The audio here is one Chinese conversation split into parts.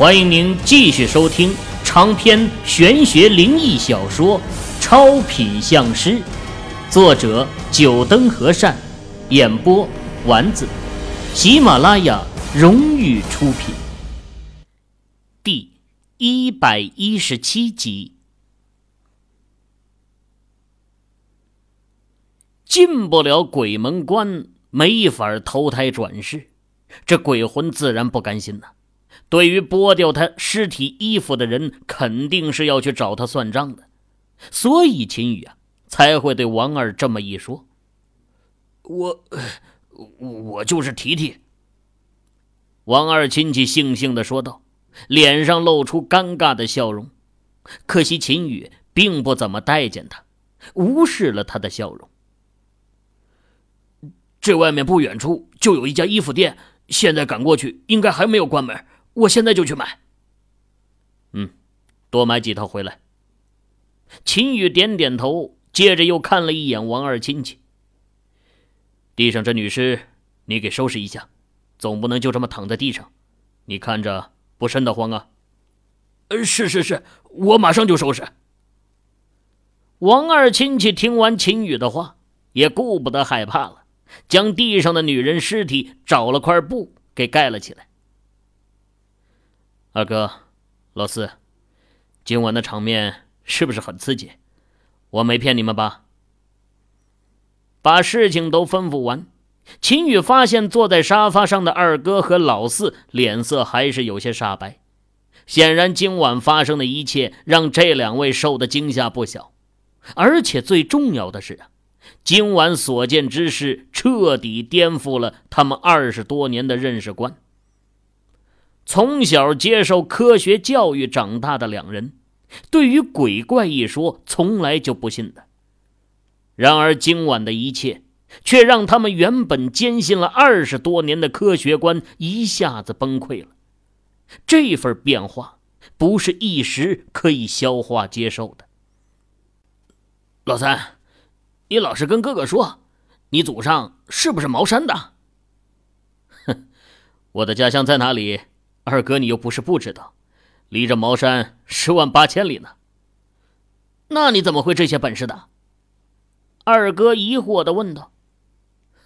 欢迎您继续收听长篇玄学灵异小说《超品相师》，作者：九灯和善，演播：丸子，喜马拉雅荣誉出品。第一百一十七集，进不了鬼门关，没法投胎转世，这鬼魂自然不甘心呐。对于剥掉他尸体衣服的人，肯定是要去找他算账的，所以秦宇啊才会对王二这么一说。我，我就是提提。王二亲戚悻悻的说道，脸上露出尴尬的笑容。可惜秦宇并不怎么待见他，无视了他的笑容。这外面不远处就有一家衣服店，现在赶过去应该还没有关门。我现在就去买。嗯，多买几套回来。秦宇点点头，接着又看了一眼王二亲戚。地上这女尸，你给收拾一下，总不能就这么躺在地上，你看着不瘆得慌啊？呃，是是是，我马上就收拾。王二亲戚听完秦宇的话，也顾不得害怕了，将地上的女人尸体找了块布给盖了起来。二哥，老四，今晚的场面是不是很刺激？我没骗你们吧？把事情都吩咐完，秦宇发现坐在沙发上的二哥和老四脸色还是有些煞白，显然今晚发生的一切让这两位受的惊吓不小，而且最重要的是啊，今晚所见之事彻底颠覆了他们二十多年的认识观。从小接受科学教育长大的两人，对于鬼怪一说从来就不信的。然而今晚的一切，却让他们原本坚信了二十多年的科学观一下子崩溃了。这份变化不是一时可以消化接受的。老三，你老实跟哥哥说，你祖上是不是茅山的？哼，我的家乡在哪里？二哥，你又不是不知道，离着茅山十万八千里呢。那你怎么会这些本事的？二哥疑惑的问道。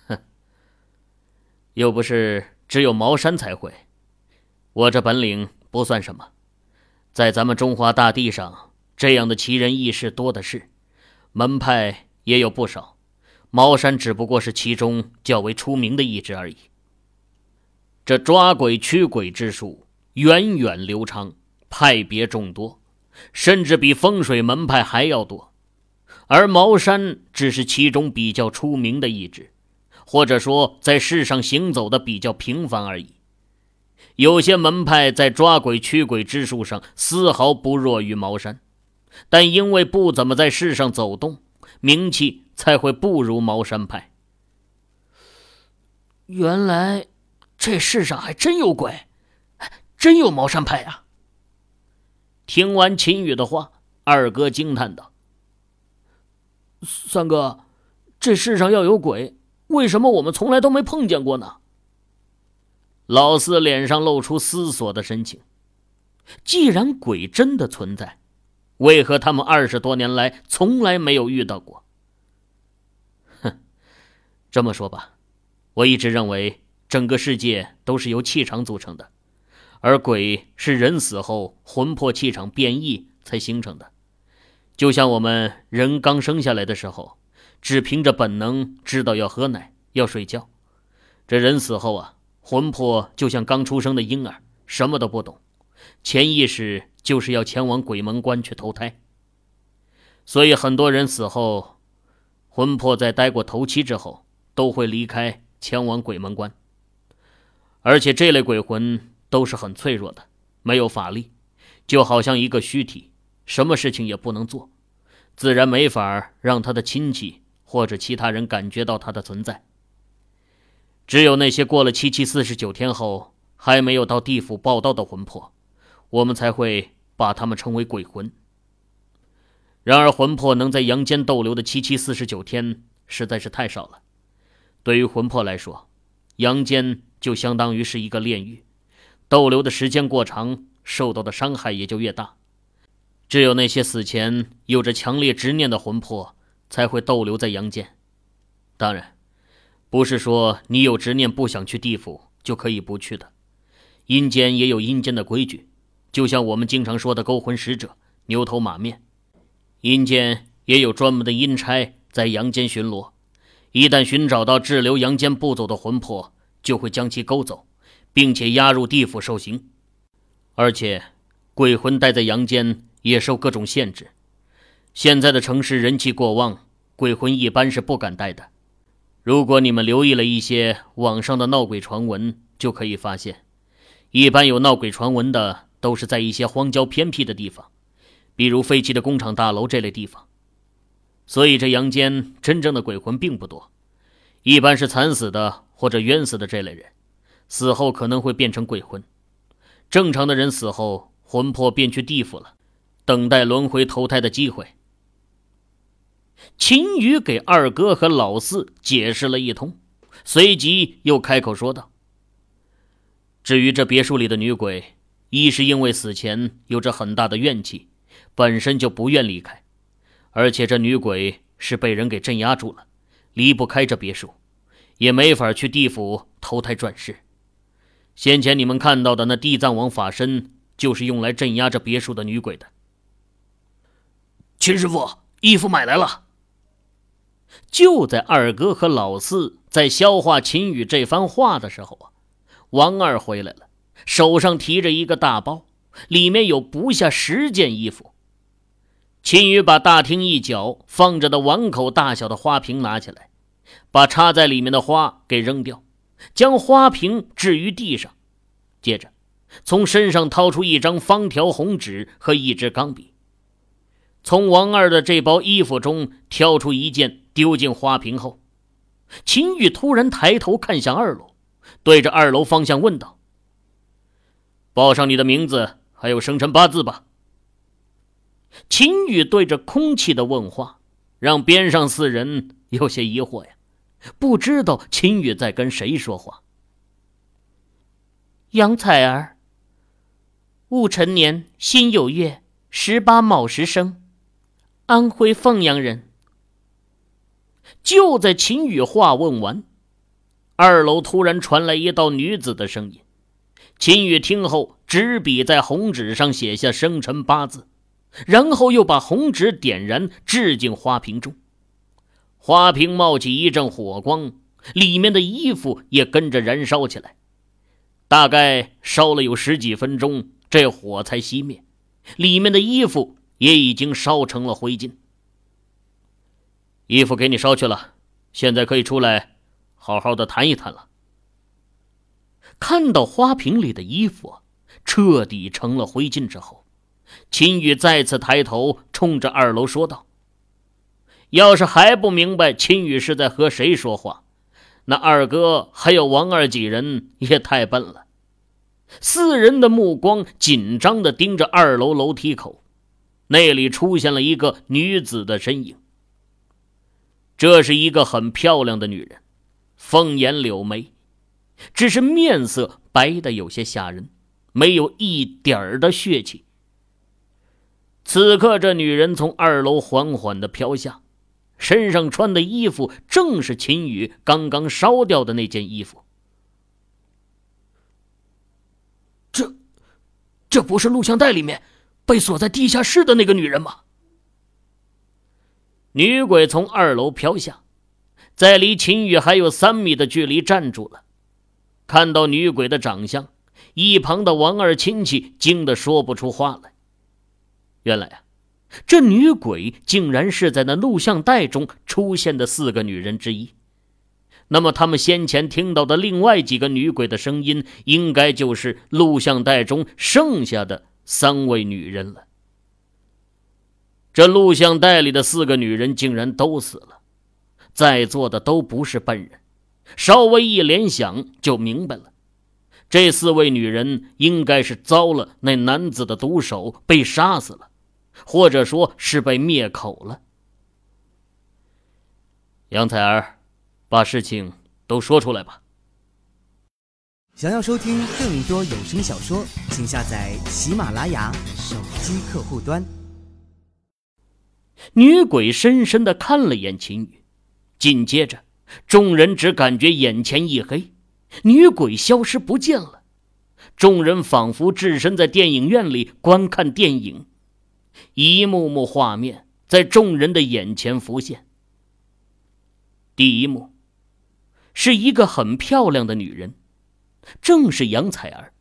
哼，又不是只有茅山才会，我这本领不算什么，在咱们中华大地上，这样的奇人异事多的是，门派也有不少，茅山只不过是其中较为出名的一支而已。这抓鬼驱鬼之术源远流长，派别众多，甚至比风水门派还要多。而茅山只是其中比较出名的一支，或者说在世上行走的比较频繁而已。有些门派在抓鬼驱鬼之术上丝毫不弱于茅山，但因为不怎么在世上走动，名气才会不如茅山派。原来。这世上还真有鬼，真有茅山派啊！听完秦宇的话，二哥惊叹道：“三哥，这世上要有鬼，为什么我们从来都没碰见过呢？”老四脸上露出思索的神情。既然鬼真的存在，为何他们二十多年来从来没有遇到过？哼，这么说吧，我一直认为。整个世界都是由气场组成的，而鬼是人死后魂魄气场变异才形成的。就像我们人刚生下来的时候，只凭着本能知道要喝奶、要睡觉。这人死后啊，魂魄就像刚出生的婴儿，什么都不懂，潜意识就是要前往鬼门关去投胎。所以很多人死后，魂魄在待过头七之后，都会离开，前往鬼门关。而且这类鬼魂都是很脆弱的，没有法力，就好像一个虚体，什么事情也不能做，自然没法让他的亲戚或者其他人感觉到他的存在。只有那些过了七七四十九天后还没有到地府报道的魂魄，我们才会把他们称为鬼魂。然而，魂魄能在阳间逗留的七七四十九天实在是太少了，对于魂魄来说，阳间。就相当于是一个炼狱，逗留的时间过长，受到的伤害也就越大。只有那些死前有着强烈执念的魂魄，才会逗留在阳间。当然，不是说你有执念不想去地府就可以不去的。阴间也有阴间的规矩，就像我们经常说的勾魂使者、牛头马面。阴间也有专门的阴差在阳间巡逻，一旦寻找到滞留阳间不走的魂魄，就会将其勾走，并且押入地府受刑。而且，鬼魂待在阳间也受各种限制。现在的城市人气过旺，鬼魂一般是不敢待的。如果你们留意了一些网上的闹鬼传闻，就可以发现，一般有闹鬼传闻的都是在一些荒郊偏僻的地方，比如废弃的工厂大楼这类地方。所以这阳间真正的鬼魂并不多，一般是惨死的或者冤死的这类人，死后可能会变成鬼魂。正常的人死后，魂魄便去地府了，等待轮回投胎的机会。秦宇给二哥和老四解释了一通，随即又开口说道：“至于这别墅里的女鬼，一是因为死前有着很大的怨气，本身就不愿离开；而且这女鬼是被人给镇压住了，离不开这别墅，也没法去地府投胎转世。”先前你们看到的那地藏王法身，就是用来镇压这别墅的女鬼的。秦师傅，衣服买来了。就在二哥和老四在消化秦宇这番话的时候啊，王二回来了，手上提着一个大包，里面有不下十件衣服。秦宇把大厅一角放着的碗口大小的花瓶拿起来，把插在里面的花给扔掉。将花瓶置于地上，接着从身上掏出一张方条红纸和一支钢笔，从王二的这包衣服中挑出一件丢进花瓶后，秦宇突然抬头看向二楼，对着二楼方向问道：“报上你的名字还有生辰八字吧。”秦玉对着空气的问话，让边上四人有些疑惑呀。不知道秦宇在跟谁说话。杨采儿，戊辰年辛酉月十八卯时生，安徽凤阳人。就在秦宇话问完，二楼突然传来一道女子的声音。秦宇听后，执笔在红纸上写下生辰八字，然后又把红纸点燃，置进花瓶中。花瓶冒起一阵火光，里面的衣服也跟着燃烧起来。大概烧了有十几分钟，这火才熄灭，里面的衣服也已经烧成了灰烬。衣服给你烧去了，现在可以出来，好好的谈一谈了。看到花瓶里的衣服彻底成了灰烬之后，秦宇再次抬头，冲着二楼说道。要是还不明白秦宇是在和谁说话，那二哥还有王二几人也太笨了。四人的目光紧张的盯着二楼楼梯口，那里出现了一个女子的身影。这是一个很漂亮的女人，凤眼柳眉，只是面色白的有些吓人，没有一点儿的血气。此刻，这女人从二楼缓缓的飘下。身上穿的衣服正是秦宇刚刚烧掉的那件衣服。这，这不是录像带里面被锁在地下室的那个女人吗？女鬼从二楼飘下，在离秦宇还有三米的距离站住了。看到女鬼的长相，一旁的王二亲戚惊得说不出话来。原来啊。这女鬼竟然是在那录像带中出现的四个女人之一，那么他们先前听到的另外几个女鬼的声音，应该就是录像带中剩下的三位女人了。这录像带里的四个女人竟然都死了，在座的都不是笨人，稍微一联想就明白了，这四位女人应该是遭了那男子的毒手，被杀死了。或者说是被灭口了。杨采儿，把事情都说出来吧。想要收听更多有声小说，请下载喜马拉雅手机客户端。女鬼深深的看了眼秦宇，紧接着，众人只感觉眼前一黑，女鬼消失不见了。众人仿佛置身在电影院里观看电影，一幕幕画面在众人的眼前浮现。第一幕，是一个很漂亮的女人。正是杨采儿。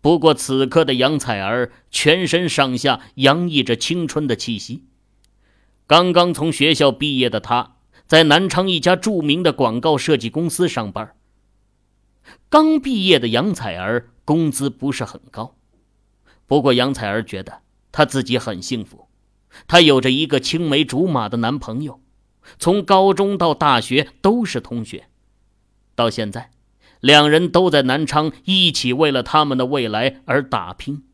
不过此刻的杨采儿全身上下洋溢着青春的气息。刚刚从学校毕业的她，在南昌一家著名的广告设计公司上班。刚毕业的杨采儿工资不是很高，不过杨采儿觉得她自己很幸福，她有着一个青梅竹马的男朋友，从高中到大学都是同学，到现在。两人都在南昌，一起为了他们的未来而打拼。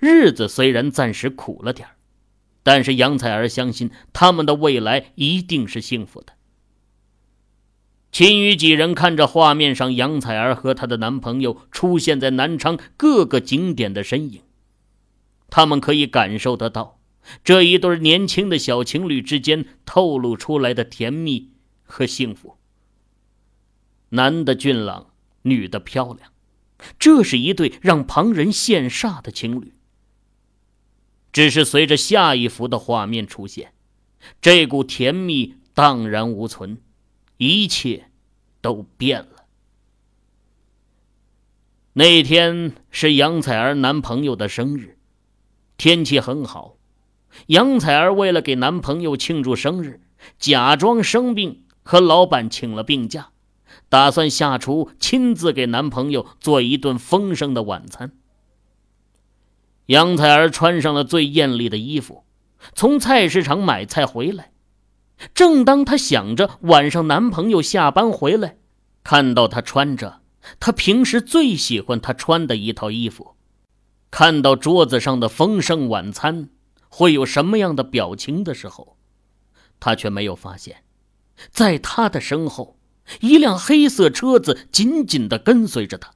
日子虽然暂时苦了点但是杨采儿相信他们的未来一定是幸福的。秦宇几人看着画面上杨采儿和她的男朋友出现在南昌各个景点的身影，他们可以感受得到这一对年轻的小情侣之间透露出来的甜蜜和幸福。男的俊朗，女的漂亮，这是一对让旁人羡煞的情侣。只是随着下一幅的画面出现，这股甜蜜荡然无存，一切都变了。那天是杨采儿男朋友的生日，天气很好。杨采儿为了给男朋友庆祝生日，假装生病，和老板请了病假。打算下厨亲自给男朋友做一顿丰盛的晚餐。杨采儿穿上了最艳丽的衣服，从菜市场买菜回来。正当她想着晚上男朋友下班回来，看到他穿着他平时最喜欢他穿的一套衣服，看到桌子上的丰盛晚餐会有什么样的表情的时候，他却没有发现，在他的身后。一辆黑色车子紧紧地跟随着他。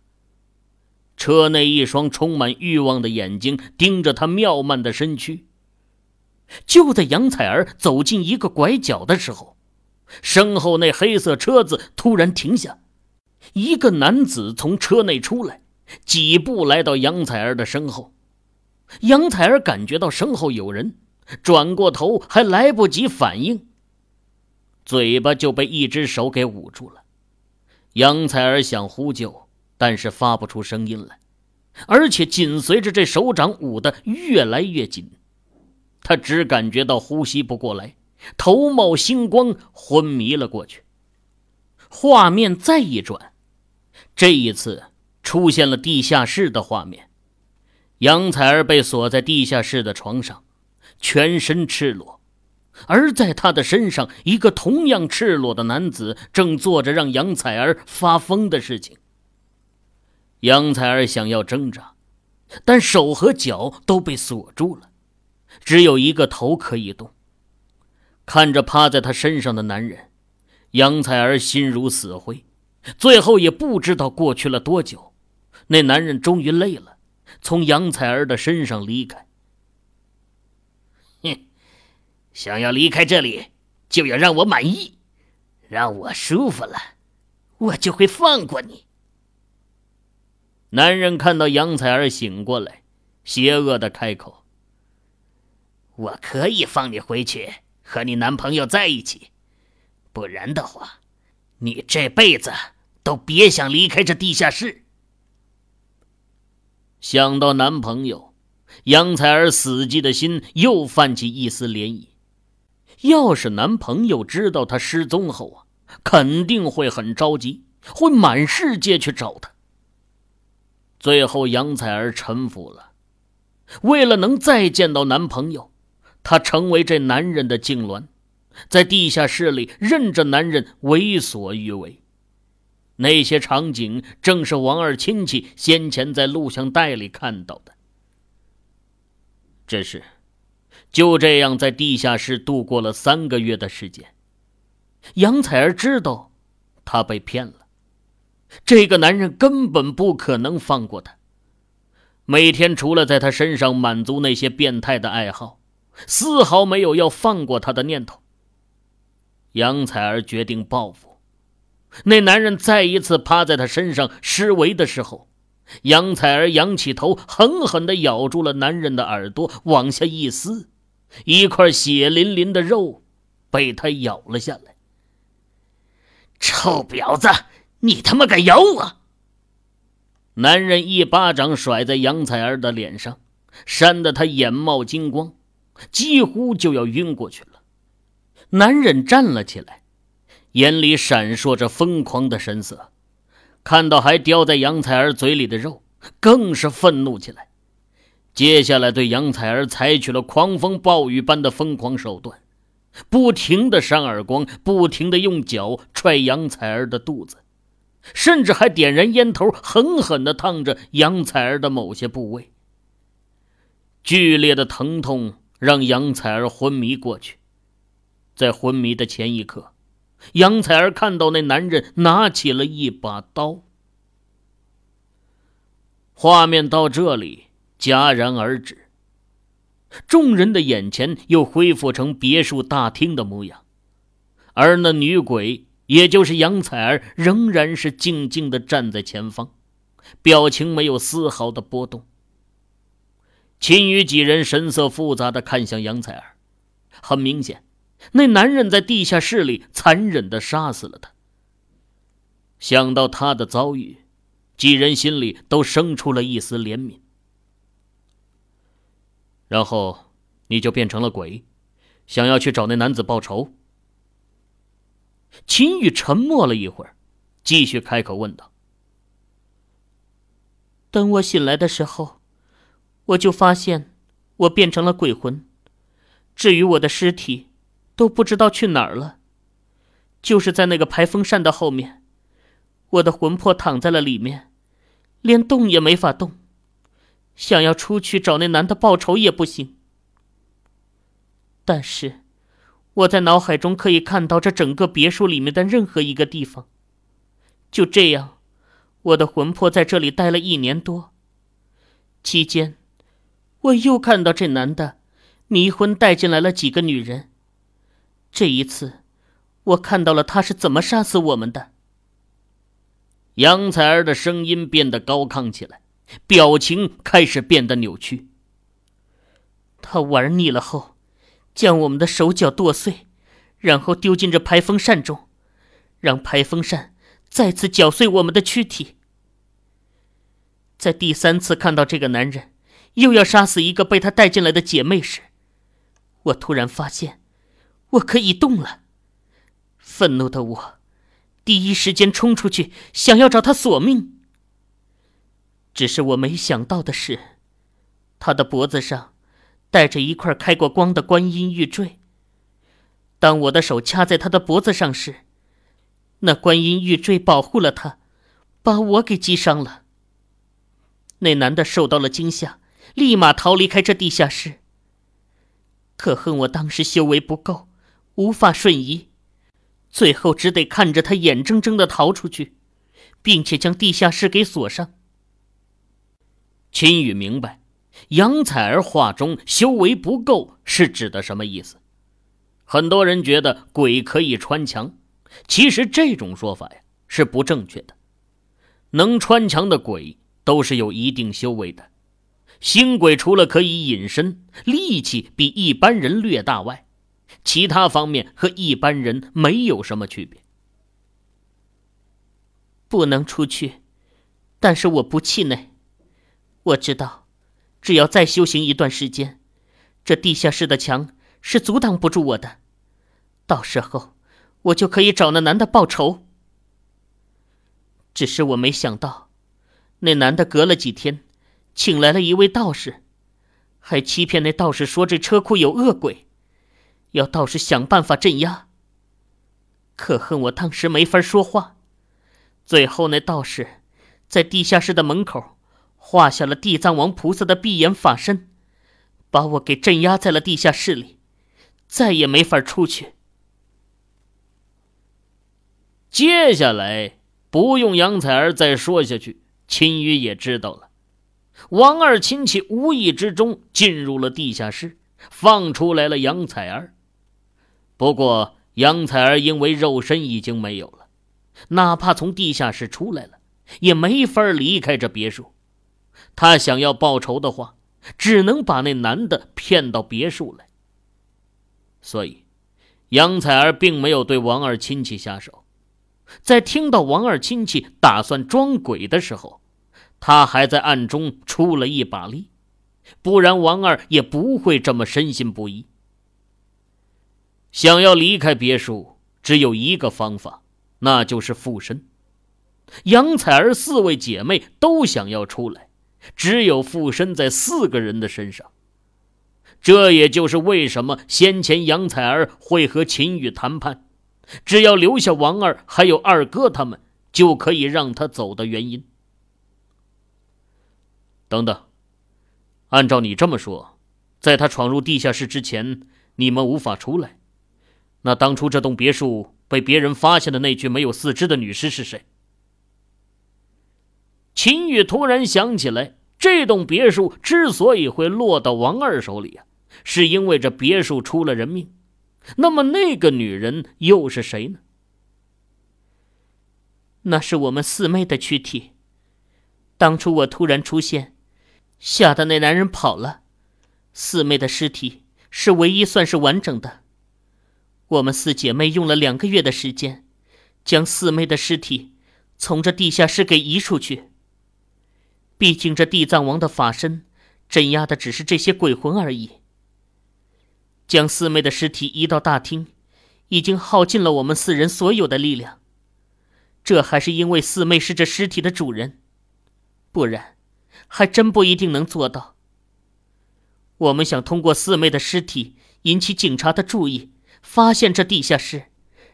车内一双充满欲望的眼睛盯着他妙曼的身躯。就在杨采儿走进一个拐角的时候，身后那黑色车子突然停下，一个男子从车内出来，几步来到杨采儿的身后。杨采儿感觉到身后有人，转过头还来不及反应。嘴巴就被一只手给捂住了，杨采儿想呼救，但是发不出声音来，而且紧随着这手掌捂得越来越紧，她只感觉到呼吸不过来，头冒星光，昏迷了过去。画面再一转，这一次出现了地下室的画面，杨采儿被锁在地下室的床上，全身赤裸。而在她的身上，一个同样赤裸的男子正做着让杨采儿发疯的事情。杨采儿想要挣扎，但手和脚都被锁住了，只有一个头可以动。看着趴在他身上的男人，杨采儿心如死灰。最后也不知道过去了多久，那男人终于累了，从杨采儿的身上离开。哼想要离开这里，就要让我满意，让我舒服了，我就会放过你。男人看到杨采儿醒过来，邪恶的开口：“我可以放你回去和你男朋友在一起，不然的话，你这辈子都别想离开这地下室。”想到男朋友，杨采儿死寂的心又泛起一丝涟漪。要是男朋友知道她失踪后啊，肯定会很着急，会满世界去找她。最后，杨采儿臣服了。为了能再见到男朋友，她成为这男人的痉挛，在地下室里任着男人为所欲为。那些场景正是王二亲戚先前在录像带里看到的。这是。就这样，在地下室度过了三个月的时间。杨采儿知道，她被骗了。这个男人根本不可能放过他。每天除了在他身上满足那些变态的爱好，丝毫没有要放过他的念头。杨采儿决定报复。那男人再一次趴在他身上施为的时候，杨采儿仰起头，狠狠地咬住了男人的耳朵，往下一撕，一块血淋淋的肉被他咬了下来。臭婊子，你他妈敢咬我！男人一巴掌甩在杨采儿的脸上，扇得她眼冒金光，几乎就要晕过去了。男人站了起来，眼里闪烁着疯狂的神色，看到还叼在杨采儿嘴里的肉，更是愤怒起来。接下来对杨采儿采取了狂风暴雨般的疯狂手段，不停的扇耳光，不停的用脚踹杨采儿的肚子。甚至还点燃烟头，狠狠地烫着杨采儿的某些部位。剧烈的疼痛让杨采儿昏迷过去。在昏迷的前一刻，杨采儿看到那男人拿起了一把刀。画面到这里戛然而止，众人的眼前又恢复成别墅大厅的模样，而那女鬼。也就是杨采儿仍然是静静的站在前方，表情没有丝毫的波动。秦羽几人神色复杂的看向杨采儿，很明显，那男人在地下室里残忍的杀死了他。想到他的遭遇，几人心里都生出了一丝怜悯。然后，你就变成了鬼，想要去找那男子报仇。秦羽沉默了一会儿，继续开口问道：“等我醒来的时候，我就发现我变成了鬼魂。至于我的尸体，都不知道去哪儿了。就是在那个排风扇的后面，我的魂魄躺在了里面，连动也没法动。想要出去找那男的报仇也不行。但是……”我在脑海中可以看到这整个别墅里面的任何一个地方。就这样，我的魂魄在这里待了一年多。期间，我又看到这男的迷魂带进来了几个女人。这一次，我看到了他是怎么杀死我们的。杨采儿的声音变得高亢起来，表情开始变得扭曲。他玩腻了后。将我们的手脚剁碎，然后丢进这排风扇中，让排风扇再次搅碎我们的躯体。在第三次看到这个男人又要杀死一个被他带进来的姐妹时，我突然发现我可以动了。愤怒的我第一时间冲出去，想要找他索命。只是我没想到的是，他的脖子上。带着一块开过光的观音玉坠。当我的手掐在他的脖子上时，那观音玉坠保护了他，把我给击伤了。那男的受到了惊吓，立马逃离开这地下室。可恨我当时修为不够，无法瞬移，最后只得看着他眼睁睁的逃出去，并且将地下室给锁上。秦羽明白。杨采儿话中“修为不够”是指的什么意思？很多人觉得鬼可以穿墙，其实这种说法呀是不正确的。能穿墙的鬼都是有一定修为的。星鬼除了可以隐身、力气比一般人略大外，其他方面和一般人没有什么区别。不能出去，但是我不气馁。我知道。只要再修行一段时间，这地下室的墙是阻挡不住我的。到时候，我就可以找那男的报仇。只是我没想到，那男的隔了几天，请来了一位道士，还欺骗那道士说这车库有恶鬼，要道士想办法镇压。可恨我当时没法说话，最后那道士在地下室的门口。画下了地藏王菩萨的闭眼法身，把我给镇压在了地下室里，再也没法出去。接下来不用杨采儿再说下去，秦宇也知道了。王二亲戚无意之中进入了地下室，放出来了杨采儿。不过杨采儿因为肉身已经没有了，哪怕从地下室出来了，也没法离开这别墅。她想要报仇的话，只能把那男的骗到别墅来。所以，杨采儿并没有对王二亲戚下手。在听到王二亲戚打算装鬼的时候，他还在暗中出了一把力，不然王二也不会这么深信不疑。想要离开别墅，只有一个方法，那就是附身。杨采儿四位姐妹都想要出来，只有附身在四个人的身上。这也就是为什么先前杨采儿会和秦宇谈判。只要留下王二还有二哥他们，就可以让他走的原因。等等，按照你这么说，在他闯入地下室之前，你们无法出来。那当初这栋别墅被别人发现的那具没有四肢的女尸是谁？秦宇突然想起来，这栋别墅之所以会落到王二手里啊，是因为这别墅出了人命。那么那个女人又是谁呢？那是我们四妹的躯体。当初我突然出现，吓得那男人跑了。四妹的尸体是唯一算是完整的。我们四姐妹用了两个月的时间，将四妹的尸体从这地下室给移出去。毕竟这地藏王的法身镇压的只是这些鬼魂而已。将四妹的尸体移到大厅，已经耗尽了我们四人所有的力量。这还是因为四妹是这尸体的主人，不然，还真不一定能做到。我们想通过四妹的尸体引起警察的注意，发现这地下室，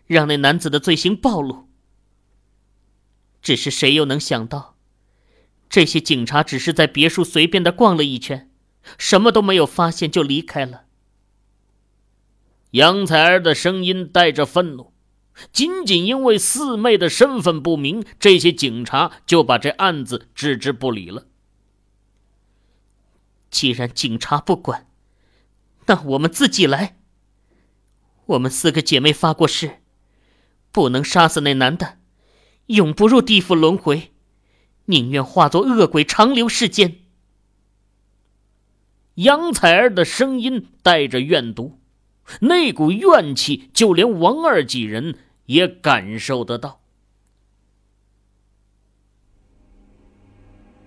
让那男子的罪行暴露。只是谁又能想到，这些警察只是在别墅随便的逛了一圈，什么都没有发现就离开了。杨采儿的声音带着愤怒，仅仅因为四妹的身份不明，这些警察就把这案子置之不理了。既然警察不管，那我们自己来。我们四个姐妹发过誓，不能杀死那男的，永不入地府轮回，宁愿化作恶鬼长留世间。杨采儿的声音带着怨毒。那股怨气，就连王二几人也感受得到。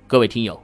各位听友，